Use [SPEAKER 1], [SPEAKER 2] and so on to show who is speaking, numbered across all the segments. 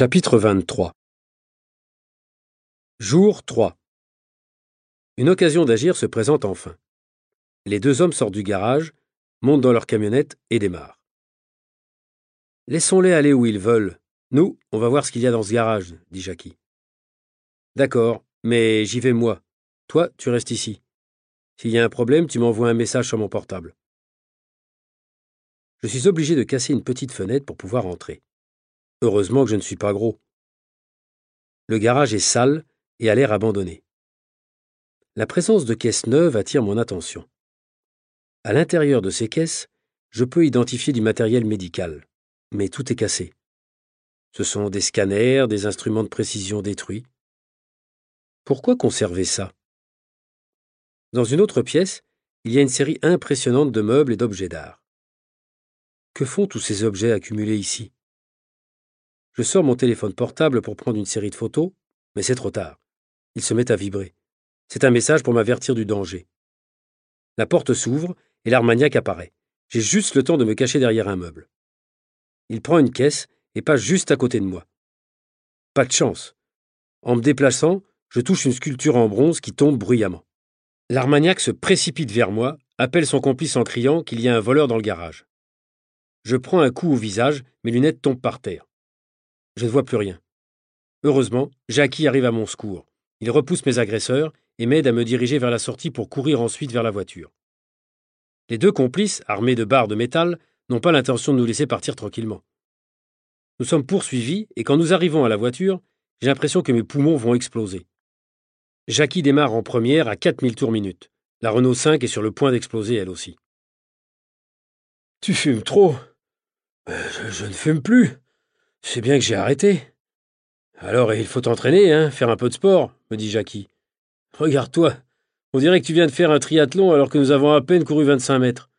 [SPEAKER 1] Chapitre 23 Jour 3 Une occasion d'agir se présente enfin. Les deux hommes sortent du garage, montent dans leur camionnette et démarrent. Laissons-les aller où ils veulent. Nous, on va voir ce qu'il y a dans ce garage, dit Jackie. D'accord, mais j'y vais moi. Toi, tu restes ici. S'il y a un problème, tu m'envoies un message sur mon portable. Je suis obligé de casser une petite fenêtre pour pouvoir entrer. Heureusement que je ne suis pas gros. Le garage est sale et a l'air abandonné. La présence de caisses neuves attire mon attention. À l'intérieur de ces caisses, je peux identifier du matériel médical, mais tout est cassé. Ce sont des scanners, des instruments de précision détruits. Pourquoi conserver ça? Dans une autre pièce, il y a une série impressionnante de meubles et d'objets d'art. Que font tous ces objets accumulés ici? Je sors mon téléphone portable pour prendre une série de photos, mais c'est trop tard. Il se met à vibrer. C'est un message pour m'avertir du danger. La porte s'ouvre et l'armagnac apparaît. J'ai juste le temps de me cacher derrière un meuble. Il prend une caisse et passe juste à côté de moi. Pas de chance. En me déplaçant, je touche une sculpture en bronze qui tombe bruyamment. L'armagnac se précipite vers moi, appelle son complice en criant qu'il y a un voleur dans le garage. Je prends un coup au visage, mes lunettes tombent par terre. Je ne vois plus rien. Heureusement, Jackie arrive à mon secours. Il repousse mes agresseurs et m'aide à me diriger vers la sortie pour courir ensuite vers la voiture. Les deux complices, armés de barres de métal, n'ont pas l'intention de nous laisser partir tranquillement. Nous sommes poursuivis et quand nous arrivons à la voiture, j'ai l'impression que mes poumons vont exploser. Jackie démarre en première à 4000 tours minute. La Renault 5 est sur le point d'exploser elle aussi.
[SPEAKER 2] Tu fumes trop. Euh, je ne fume plus, c'est bien que j'ai arrêté.
[SPEAKER 1] Alors il faut t'entraîner, hein, faire un peu de sport, me dit Jackie.
[SPEAKER 2] Regarde-toi, on dirait que tu viens de faire un triathlon alors que nous avons à peine couru 25 mètres.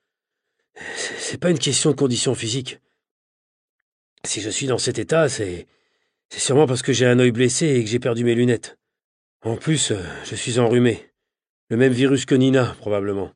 [SPEAKER 1] C'est pas une question de condition physique. Si je suis dans cet état, c'est. C'est sûrement parce que j'ai un œil blessé et que j'ai perdu mes lunettes. En plus, euh, je suis enrhumé. Le même virus que Nina, probablement.